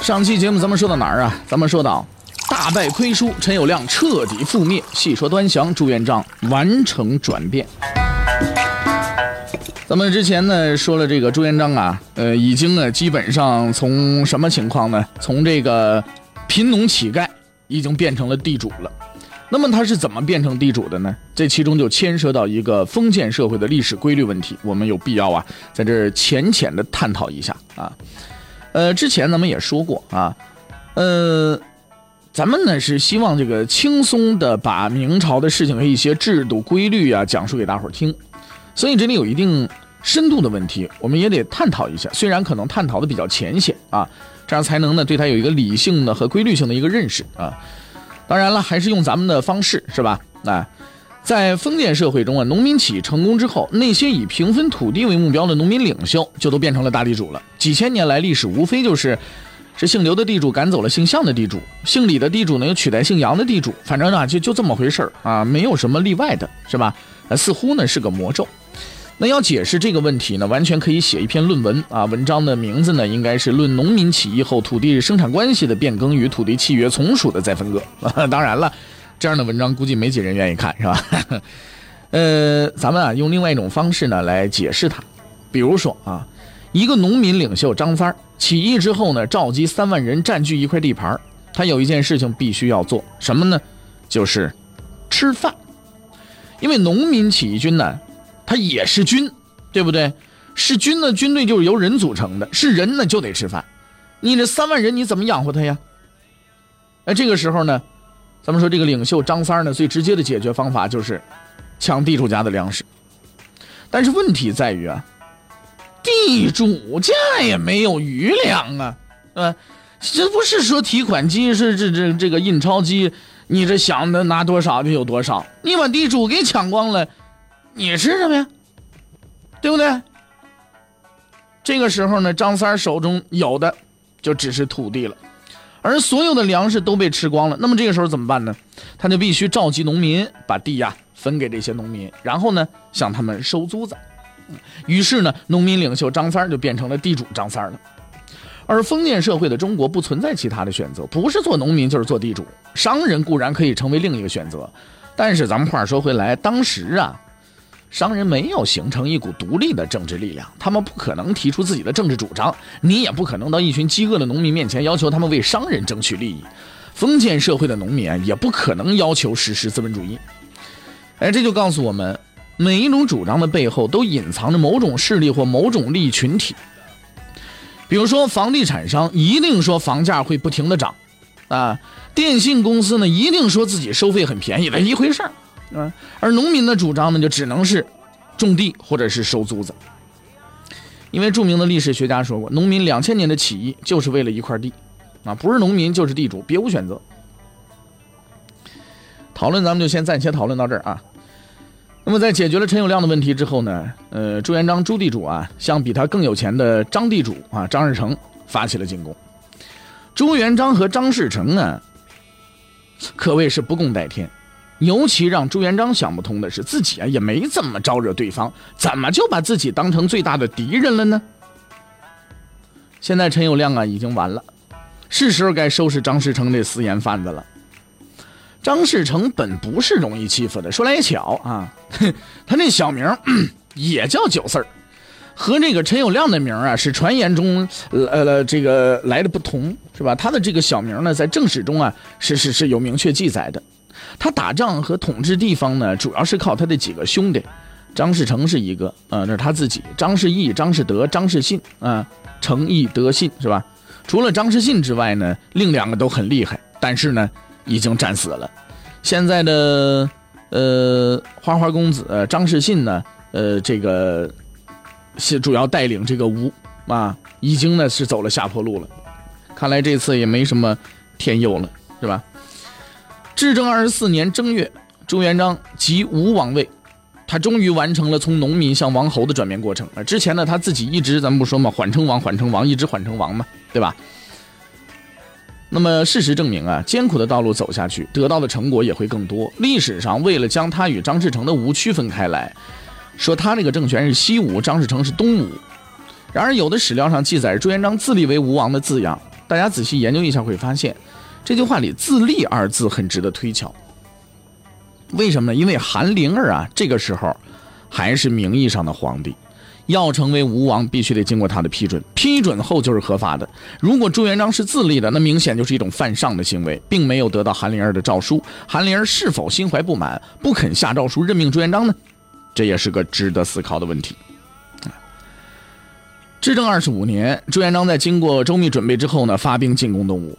上期节目咱们说到哪儿啊？咱们说到大败亏输，陈友谅彻底覆灭。细说端详，朱元璋完成转变。咱们之前呢说了这个朱元璋啊，呃，已经呢基本上从什么情况呢？从这个贫农乞丐。已经变成了地主了，那么他是怎么变成地主的呢？这其中就牵涉到一个封建社会的历史规律问题，我们有必要啊，在这浅浅的探讨一下啊。呃，之前咱们也说过啊，呃，咱们呢是希望这个轻松的把明朝的事情和一些制度规律啊讲述给大伙儿听，所以这里有一定深度的问题，我们也得探讨一下，虽然可能探讨的比较浅显啊。这样才能呢，对他有一个理性的和规律性的一个认识啊。当然了，还是用咱们的方式，是吧？啊，在封建社会中啊，农民起义成功之后，那些以平分土地为目标的农民领袖就都变成了大地主了。几千年来历史，无非就是是姓刘的地主赶走了姓项的地主，姓李的地主呢又取代姓杨的地主，反正呢就就这么回事儿啊，没有什么例外的，是吧？呃，似乎呢是个魔咒。那要解释这个问题呢，完全可以写一篇论文啊。文章的名字呢，应该是《论农民起义后土地生产关系的变更与土地契约从属的再分割》。当然了，这样的文章估计没几人愿意看，是吧？呃，咱们啊用另外一种方式呢来解释它。比如说啊，一个农民领袖张三起义之后呢，召集三万人占据一块地盘，他有一件事情必须要做，什么呢？就是吃饭。因为农民起义军呢。他也是军，对不对？是军的，军队就是由人组成的，是人呢就得吃饭。你这三万人你怎么养活他呀？哎，这个时候呢，咱们说这个领袖张三呢，最直接的解决方法就是抢地主家的粮食。但是问题在于啊，地主家也没有余粮啊，对吧？这不是说提款机是这这这个印钞机，你这想的拿多少就有多少，你把地主给抢光了。你吃什么呀？对不对？这个时候呢，张三手中有的就只是土地了，而所有的粮食都被吃光了。那么这个时候怎么办呢？他就必须召集农民，把地呀分给这些农民，然后呢向他们收租子。于是呢，农民领袖张三就变成了地主张三了。而封建社会的中国不存在其他的选择，不是做农民就是做地主。商人固然可以成为另一个选择，但是咱们话说回来，当时啊。商人没有形成一股独立的政治力量，他们不可能提出自己的政治主张，你也不可能到一群饥饿的农民面前要求他们为商人争取利益。封建社会的农民也不可能要求实施资本主义。哎，这就告诉我们，每一种主张的背后都隐藏着某种势力或某种利益群体。比如说，房地产商一定说房价会不停的涨，啊，电信公司呢一定说自己收费很便宜，的一回事儿。啊，而农民的主张呢，就只能是种地或者是收租子。因为著名的历史学家说过，农民两千年的起义就是为了一块地，啊，不是农民就是地主，别无选择。讨论咱们就先暂且讨论到这儿啊。那么在解决了陈友谅的问题之后呢，呃，朱元璋朱地主啊，向比他更有钱的张地主啊张士诚发起了进攻。朱元璋和张士诚呢，可谓是不共戴天。尤其让朱元璋想不通的是，自己啊也没怎么招惹对方，怎么就把自己当成最大的敌人了呢？现在陈友谅啊已经完了，是时候该收拾张士诚这私盐贩子了。张士诚本不是容易欺负的，说来也巧啊，他那小名 也叫九四儿，和这个陈友谅的名啊是传言中呃呃这个来的不同，是吧？他的这个小名呢，在正史中啊是是是有明确记载的。他打仗和统治地方呢，主要是靠他的几个兄弟，张士诚是一个，啊，那是他自己；张士义、张士德、张士信，啊，诚义德信是吧？除了张士信之外呢，另两个都很厉害，但是呢，已经战死了。现在的呃花花公子张士信呢，呃，这个是主要带领这个吴啊，已经呢是走了下坡路了。看来这次也没什么天佑了，是吧？至正二十四年正月，朱元璋即吴王位，他终于完成了从农民向王侯的转变过程。之前呢，他自己一直咱们不说嘛，缓称王，缓称王，一直缓称王嘛，对吧？那么事实证明啊，艰苦的道路走下去，得到的成果也会更多。历史上为了将他与张士诚的吴区分开来，说他那个政权是西吴，张士诚是东吴。然而有的史料上记载朱元璋自立为吴王的字样，大家仔细研究一下会发现，这句话里“自立”二字很值得推敲。为什么呢？因为韩灵儿啊，这个时候还是名义上的皇帝。要成为吴王，必须得经过他的批准，批准后就是合法的。如果朱元璋是自立的，那明显就是一种犯上的行为，并没有得到韩灵儿的诏书。韩灵儿是否心怀不满，不肯下诏书任命朱元璋呢？这也是个值得思考的问题。至正二十五年，朱元璋在经过周密准备之后呢，发兵进攻东吴。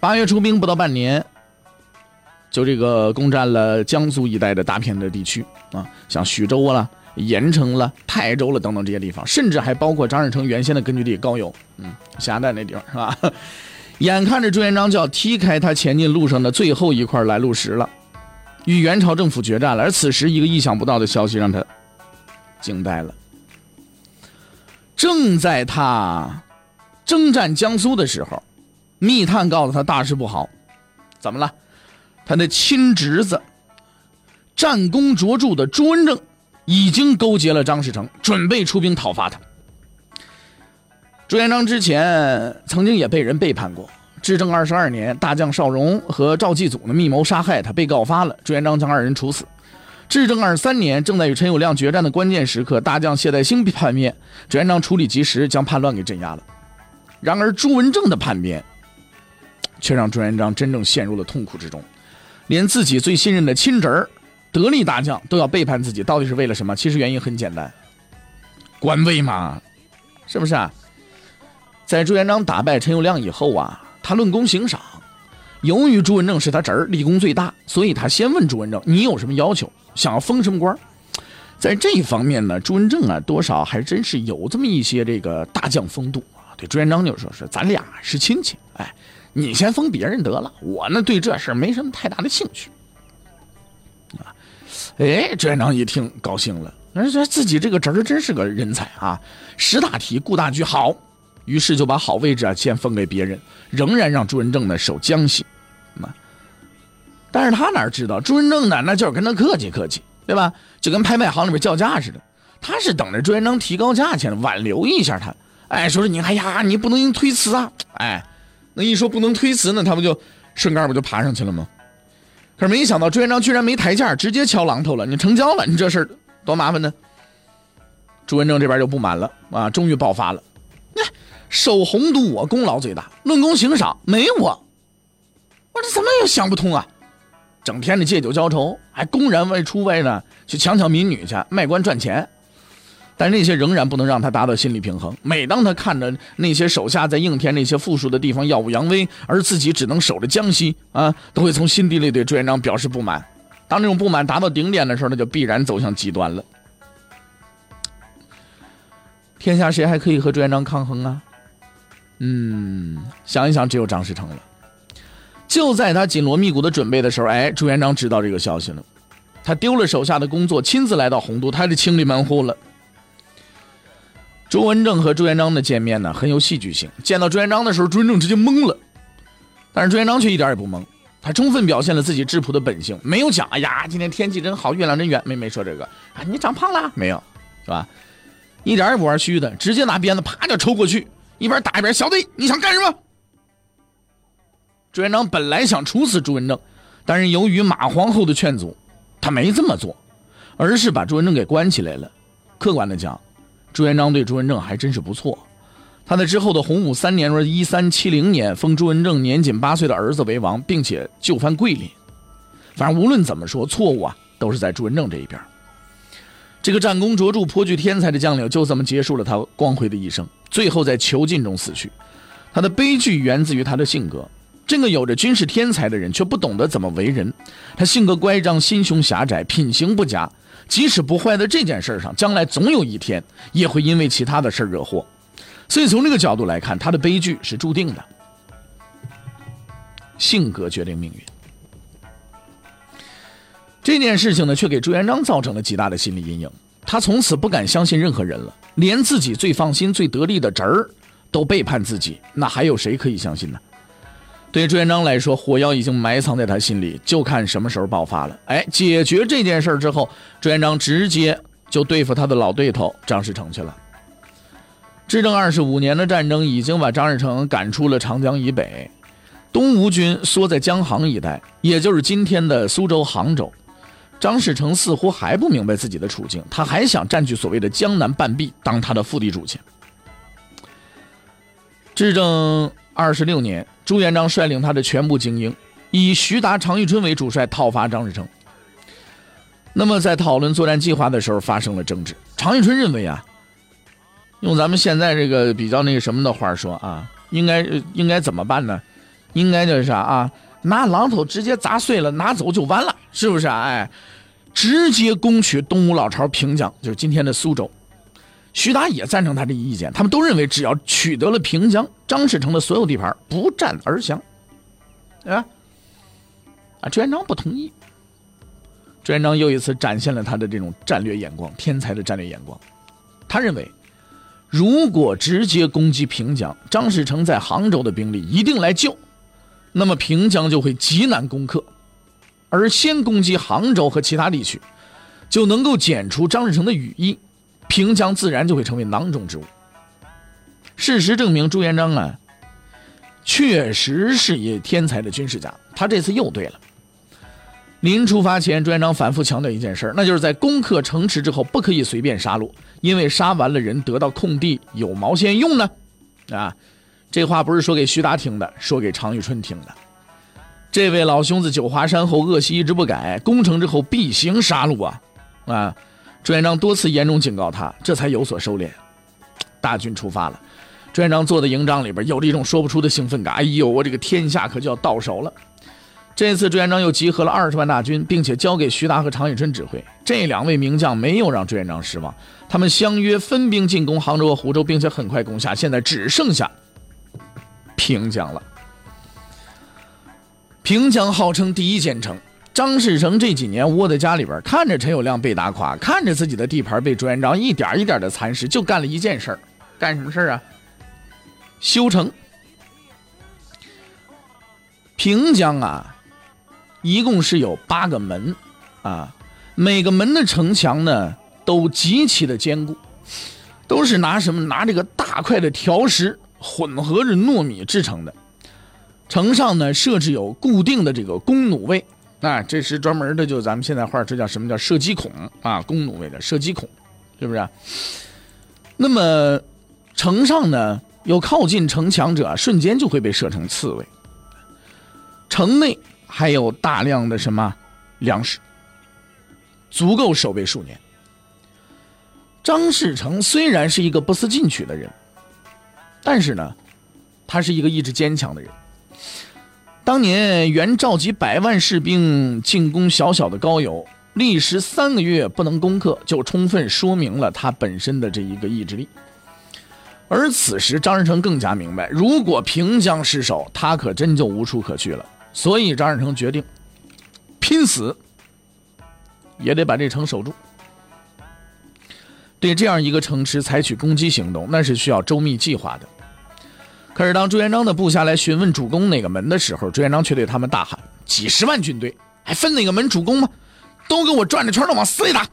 八月出兵不到半年，就这个攻占了江苏一带的大片的地区啊，像徐州了。盐城了、泰州了等等这些地方，甚至还包括张士诚原先的根据地高邮，嗯，咸蛋那地方是吧？眼看着朱元璋就要踢开他前进路上的最后一块来路石了，与元朝政府决战了。而此时，一个意想不到的消息让他惊呆了。正在他征战江苏的时候，密探告诉他大事不好，怎么了？他的亲侄子、战功卓著的朱文正。已经勾结了张士诚，准备出兵讨伐他。朱元璋之前曾经也被人背叛过。至正二十二年，大将邵荣和赵继祖呢密谋杀害他，被告发了，朱元璋将二人处死。至正二十三年，正在与陈友谅决战的关键时刻，大将谢代兴叛变，朱元璋处理及时，将叛乱给镇压了。然而朱文正的叛变，却让朱元璋真正陷入了痛苦之中，连自己最信任的亲侄儿。得力大将都要背叛自己，到底是为了什么？其实原因很简单，官位嘛，是不是啊？在朱元璋打败陈友谅以后啊，他论功行赏，由于朱文正是他侄儿，立功最大，所以他先问朱文正：“你有什么要求？想要封什么官？”在这一方面呢，朱文正啊，多少还真是有这么一些这个大将风度啊。对朱元璋就说：“是咱俩是亲戚，哎，你先封别人得了，我呢对这事没什么太大的兴趣。”啊哎，朱元璋一听高兴了，而且自己这个侄儿真是个人才啊，识大体、顾大局，好，于是就把好位置啊先封给别人，仍然让朱文正呢守江西，啊，但是他哪知道朱文正呢，那就是跟他客气客气，对吧？就跟拍卖行里边叫价似的，他是等着朱元璋提高价钱，挽留一下他，哎，说是你，哎呀，你不能推辞啊，哎，那一说不能推辞呢，他不就顺杆不就爬上去了吗？可是没想到朱元璋居然没抬价，直接敲榔头了。你成交了，你这事儿多麻烦呢。朱文正这边就不满了啊，终于爆发了。那守洪都我功劳最大，论功行赏没我。我这怎么也想不通啊？整天的借酒浇愁，还公然外出外呢去强抢民女去卖官赚钱。但那些仍然不能让他达到心理平衡。每当他看着那些手下在应天那些富庶的地方耀武扬威，而自己只能守着江西啊，都会从心底里对朱元璋表示不满。当这种不满达到顶点的时候，那就必然走向极端了。天下谁还可以和朱元璋抗衡啊？嗯，想一想，只有张士诚了。就在他紧锣密鼓的准备的时候，哎，朱元璋知道这个消息了，他丢了手下的工作，亲自来到洪都，他得清理门户了。朱文正和朱元璋的见面呢，很有戏剧性。见到朱元璋的时候，朱元正直接懵了，但是朱元璋却一点也不懵，他充分表现了自己质朴的本性，没有讲“哎呀，今天天气真好，月亮真圆”，没没说这个啊，你长胖了没有，是吧？一点也不玩虚的，直接拿鞭子啪就抽过去，一边打一边：“小子，你想干什么？”朱元璋本来想处死朱文正，但是由于马皇后的劝阻，他没这么做，而是把朱文正给关起来了。客观的讲。朱元璋对朱文正还真是不错，他在之后的洪武三年，说一三七零年，封朱文正年仅八岁的儿子为王，并且就藩桂林。反正无论怎么说，错误啊都是在朱文正这一边。这个战功卓著、颇具天才的将领，就这么结束了他光辉的一生，最后在囚禁中死去。他的悲剧源自于他的性格，这个有着军事天才的人，却不懂得怎么为人。他性格乖张，心胸狭窄，品行不佳。即使不坏在这件事上，将来总有一天也会因为其他的事惹祸，所以从这个角度来看，他的悲剧是注定的。性格决定命运。这件事情呢，却给朱元璋造成了极大的心理阴影。他从此不敢相信任何人了，连自己最放心、最得力的侄儿都背叛自己，那还有谁可以相信呢？对朱元璋来说，火药已经埋藏在他心里，就看什么时候爆发了。哎，解决这件事之后，朱元璋直接就对付他的老对头张士诚去了。至正二十五年的战争已经把张士诚赶出了长江以北，东吴军缩在江杭一带，也就是今天的苏州、杭州。张士诚似乎还不明白自己的处境，他还想占据所谓的江南半壁，当他的副地主去。至正二十六年，朱元璋率领他的全部精英，以徐达、常遇春为主帅，讨伐张士诚。那么，在讨论作战计划的时候，发生了争执。常遇春认为啊，用咱们现在这个比较那个什么的话说啊，应该应该怎么办呢？应该就是啥啊？拿榔头直接砸碎了，拿走就完了，是不是啊？哎，直接攻取东吴老巢平江，就是今天的苏州。徐达也赞成他这一意见，他们都认为只要取得了平江，张士诚的所有地盘不战而降。啊，啊，朱元璋不同意。朱元璋又一次展现了他的这种战略眼光，天才的战略眼光。他认为，如果直接攻击平江，张士诚在杭州的兵力一定来救。那么平江就会极难攻克，而先攻击杭州和其他地区，就能够剪除张士诚的羽翼，平江自然就会成为囊中之物。事实证明，朱元璋啊，确实是一天才的军事家。他这次又对了。临出发前，朱元璋反复强调一件事，那就是在攻克城池之后，不可以随便杀戮，因为杀完了人，得到空地有毛线用呢？啊！这话不是说给徐达听的，说给常遇春听的。这位老兄子九华山后恶习一直不改，攻城之后必行杀戮啊！啊，朱元璋多次严重警告他，这才有所收敛。大军出发了，朱元璋坐在营帐里边，有着一种说不出的兴奋感。哎呦，我这个天下可就要到手了！这次朱元璋又集合了二十万大军，并且交给徐达和常遇春指挥。这两位名将没有让朱元璋失望，他们相约分兵进攻杭州和湖州，并且很快攻下。现在只剩下。平江了。平江号称第一坚城，张士诚这几年窝在家里边，看着陈友谅被打垮，看着自己的地盘被朱元璋一点一点的蚕食，就干了一件事儿，干什么事儿啊？修城。平江啊，一共是有八个门，啊，每个门的城墙呢都极其的坚固，都是拿什么？拿这个大块的条石。混合着糯米制成的，城上呢设置有固定的这个弓弩位，啊，这是专门的，就咱们现在话这叫什么叫射击孔啊？弓弩位的射击孔，是不是？那么城上呢，有靠近城墙者，瞬间就会被射成刺猬。城内还有大量的什么粮食，足够守备数年。张士诚虽然是一个不思进取的人。但是呢，他是一个意志坚强的人。当年袁召集百万士兵进攻小小的高邮，历时三个月不能攻克，就充分说明了他本身的这一个意志力。而此时张士诚更加明白，如果平江失守，他可真就无处可去了。所以张士诚决定拼死也得把这城守住。对这样一个城池采取攻击行动，那是需要周密计划的。可是，当朱元璋的部下来询问主攻哪个门的时候，朱元璋却对他们大喊：“几十万军队，还分哪个门主攻吗？都给我转着圈的往死里打！”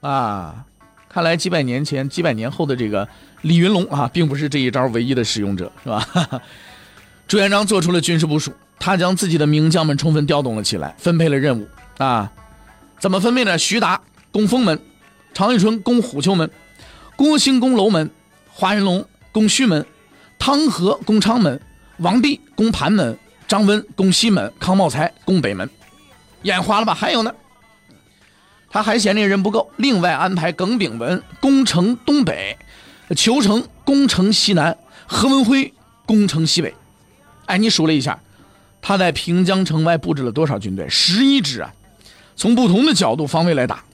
啊，看来几百年前、几百年后的这个李云龙啊，并不是这一招唯一的使用者，是吧？朱元璋做出了军事部署，他将自己的名将们充分调动了起来，分配了任务啊。怎么分配呢？徐达攻封门，常遇春攻虎丘门，郭兴攻楼门，华云龙。攻胥门，汤和攻昌门，王弼攻盘门，张温攻西门，康茂才攻北门。眼花了吧？还有呢，他还嫌这人不够，另外安排耿炳文攻城东北，裘成攻城西南，何文辉攻城西北。哎，你数了一下，他在平江城外布置了多少军队？十一支啊！从不同的角度方位来打。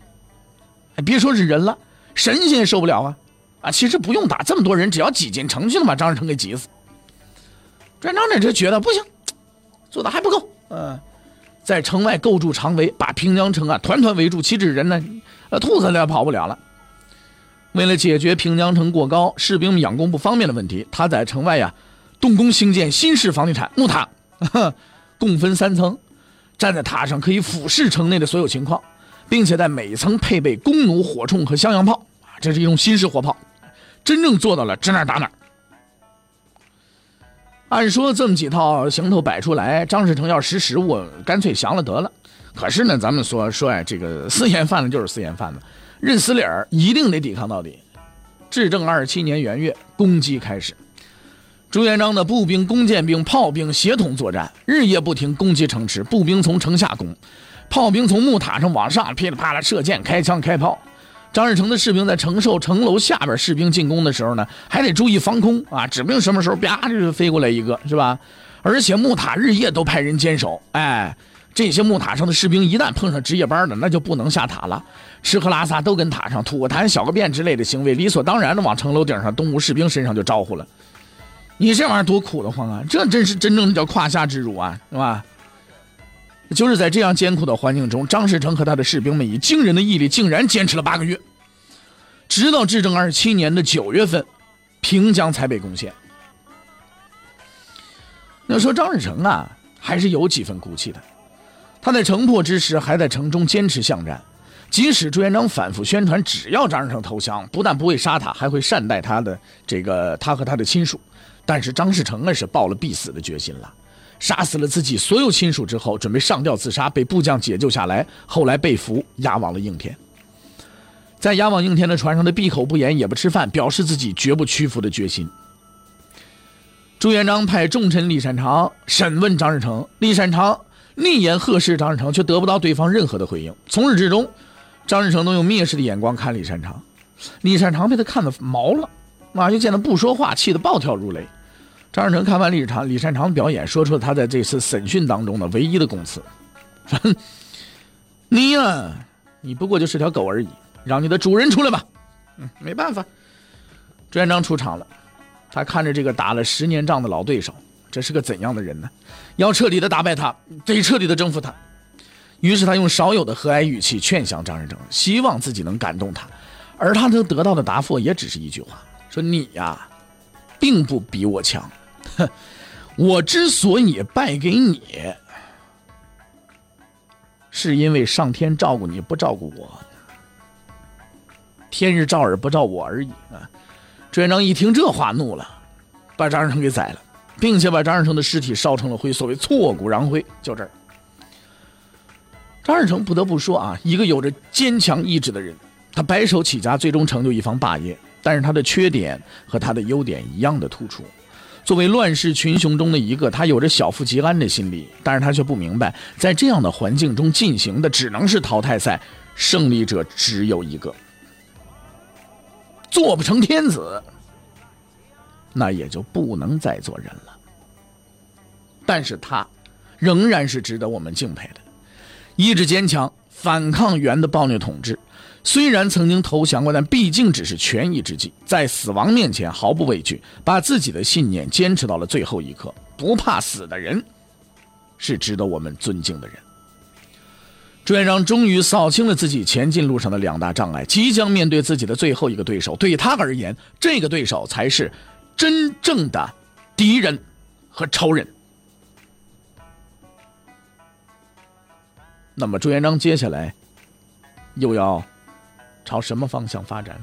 哎，别说是人了，神仙也受不了啊！啊，其实不用打这么多人，只要挤进城去了，把张士诚给挤死。朱元璋呢就觉得不行，做的还不够，嗯，在城外构筑长围，把平江城啊团团围住，岂止人呢？呃，兔子也跑不了了。为了解决平江城过高、士兵们养工不方便的问题，他在城外呀动工兴建新式房地产木塔，共分三层，站在塔上可以俯视城内的所有情况，并且在每层配备弓弩、火铳和襄阳炮，这是一种新式火炮，真正做到了指哪打哪。按说这么几套行头摆出来，张士诚要识时务，干脆降了得了。可是呢，咱们说说哎，这个私盐贩子就是私盐贩子，认死理儿，一定得抵抗到底。至正二十七年元月，攻击开始，朱元璋的步兵、弓箭兵、炮兵协同作战，日夜不停攻击城池。步兵从城下攻，炮兵从木塔上往上噼里啪啦射箭、开枪、开炮。张士诚的士兵在承受城楼下边士兵进攻的时候呢，还得注意防空啊，指不定什么时候啪就飞过来一个，是吧？而且木塔日夜都派人坚守，哎，这些木塔上的士兵一旦碰上值夜班的，那就不能下塔了，吃喝拉撒都跟塔上，吐个痰、小个便之类的行为，理所当然的往城楼顶上东吴士兵身上就招呼了。你这玩意儿多苦得慌啊！这真是真正的叫胯下之辱啊，是吧？就是在这样艰苦的环境中，张士诚和他的士兵们以惊人的毅力，竟然坚持了八个月，直到至正二十七年的九月份，平江才被攻陷。要说张士诚啊，还是有几分骨气的。他在城破之时，还在城中坚持巷战，即使朱元璋反复宣传，只要张士诚投降，不但不会杀他，还会善待他的这个他和他的亲属。但是张士诚那是抱了必死的决心了。杀死了自己所有亲属之后，准备上吊自杀，被部将解救下来，后来被俘押往了应天。在押往应天的船上，他闭口不言，也不吃饭，表示自己绝不屈服的决心。朱元璋派重臣李善长审问张士诚，李善长逆言呵斥张士诚，却得不到对方任何的回应。从始至终，张士诚都用蔑视的眼光看李善长，李善长被他看得毛了，啊，又见他不说话，气得暴跳如雷。张士诚看完李长李善长表演，说出了他在这次审讯当中的唯一的供词：“说你呀，你不过就是条狗而已，让你的主人出来吧。”嗯，没办法，朱元璋出场了。他看着这个打了十年仗的老对手，这是个怎样的人呢？要彻底的打败他，得彻底的征服他。于是他用少有的和蔼语气劝降张士诚，希望自己能感动他。而他能得到的答复也只是一句话：“说你呀，并不比我强。”哼，我之所以败给你，是因为上天照顾你不照顾我，天日照而不照我而已啊！朱元璋一听这话，怒了，把张士诚给宰了，并且把张士诚的尸体烧成了灰，所谓挫骨扬灰。就这儿，张士诚不得不说啊，一个有着坚强意志的人，他白手起家，最终成就一方霸业，但是他的缺点和他的优点一样的突出。作为乱世群雄中的一个，他有着小富即安的心理，但是他却不明白，在这样的环境中进行的只能是淘汰赛，胜利者只有一个，做不成天子，那也就不能再做人了。但是他仍然是值得我们敬佩的，意志坚强，反抗元的暴虐统治。虽然曾经投降过，但毕竟只是权宜之计，在死亡面前毫不畏惧，把自己的信念坚持到了最后一刻。不怕死的人，是值得我们尊敬的人。朱元璋终于扫清了自己前进路上的两大障碍，即将面对自己的最后一个对手。对他而言，这个对手才是真正的敌人和仇人。那么，朱元璋接下来又要？朝什么方向发展？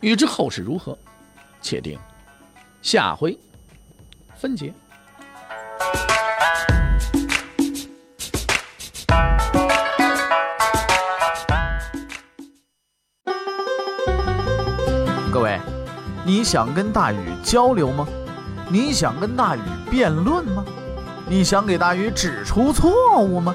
欲知后事如何，且听下回分解。各位，你想跟大禹交流吗？你想跟大禹辩论吗？你想给大禹指出错误吗？